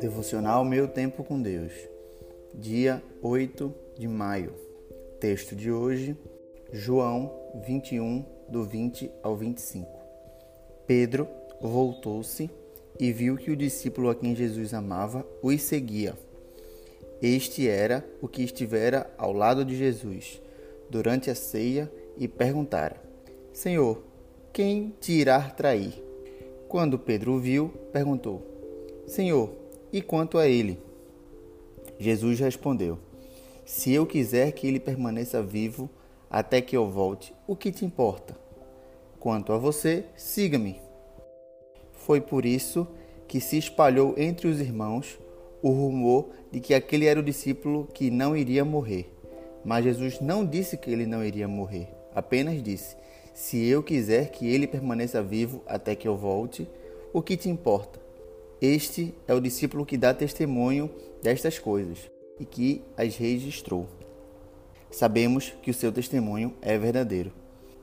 Devocional Meu Tempo com Deus, dia 8 de maio. Texto de hoje, João 21, do 20 ao 25. Pedro voltou-se e viu que o discípulo a quem Jesus amava os seguia. Este era o que estivera ao lado de Jesus durante a ceia e perguntara: Senhor, quem te irá trair? Quando Pedro o viu, perguntou: Senhor, e quanto a ele? Jesus respondeu: Se eu quiser que ele permaneça vivo até que eu volte, o que te importa? Quanto a você, siga-me. Foi por isso que se espalhou entre os irmãos o rumor de que aquele era o discípulo que não iria morrer. Mas Jesus não disse que ele não iria morrer, apenas disse: Se eu quiser que ele permaneça vivo até que eu volte, o que te importa? Este é o discípulo que dá testemunho destas coisas e que as registrou. Sabemos que o seu testemunho é verdadeiro.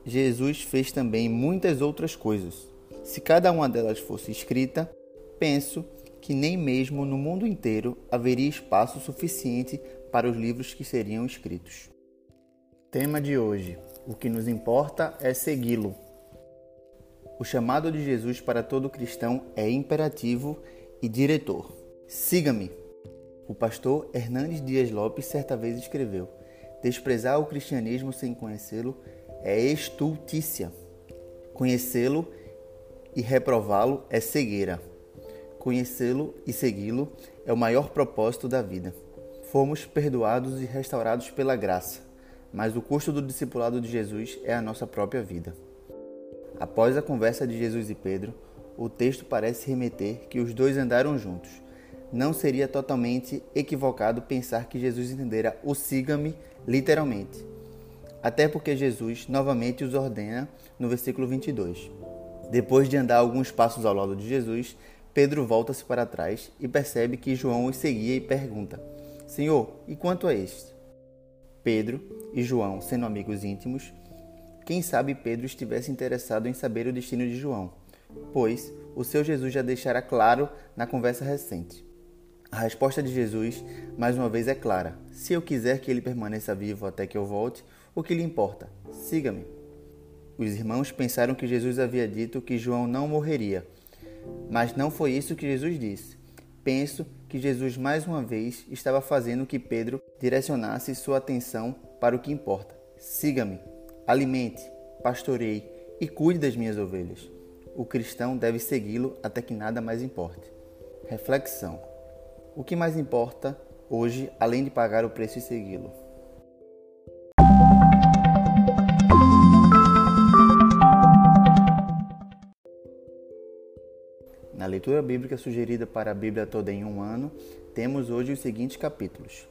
Jesus fez também muitas outras coisas. Se cada uma delas fosse escrita, penso que nem mesmo no mundo inteiro haveria espaço suficiente para os livros que seriam escritos. Tema de hoje: O que nos importa é segui-lo. O chamado de Jesus para todo cristão é imperativo e diretor. Siga-me. O pastor Hernandes Dias Lopes certa vez escreveu: Desprezar o cristianismo sem conhecê-lo é estultícia. Conhecê-lo e reprová-lo é cegueira. Conhecê-lo e segui-lo é o maior propósito da vida. Fomos perdoados e restaurados pela graça, mas o custo do discipulado de Jesus é a nossa própria vida. Após a conversa de Jesus e Pedro, o texto parece remeter que os dois andaram juntos. Não seria totalmente equivocado pensar que Jesus entendera o siga-me literalmente. Até porque Jesus novamente os ordena no versículo 22. Depois de andar alguns passos ao lado de Jesus, Pedro volta-se para trás e percebe que João os seguia e pergunta: Senhor, e quanto a este? Pedro e João, sendo amigos íntimos, quem sabe Pedro estivesse interessado em saber o destino de João, pois o seu Jesus já deixara claro na conversa recente. A resposta de Jesus, mais uma vez, é clara: Se eu quiser que ele permaneça vivo até que eu volte, o que lhe importa? Siga-me. Os irmãos pensaram que Jesus havia dito que João não morreria, mas não foi isso que Jesus disse. Penso que Jesus mais uma vez estava fazendo que Pedro direcionasse sua atenção para o que importa. Siga-me. Alimente, pastoreie e cuide das minhas ovelhas. O cristão deve segui-lo até que nada mais importe. Reflexão: O que mais importa hoje, além de pagar o preço e segui-lo? Na leitura bíblica sugerida para a Bíblia toda em um ano, temos hoje os seguintes capítulos: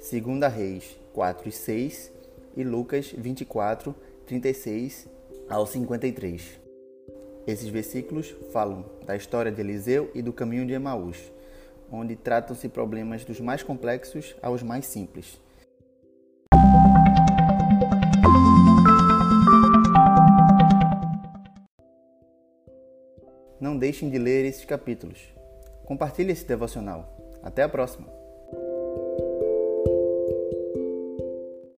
2 Reis 4 e 6 e Lucas 24, 36 ao 53. Esses versículos falam da história de Eliseu e do caminho de Emaús, onde tratam-se problemas dos mais complexos aos mais simples. Não deixem de ler esses capítulos. Compartilhe esse devocional. Até a próxima!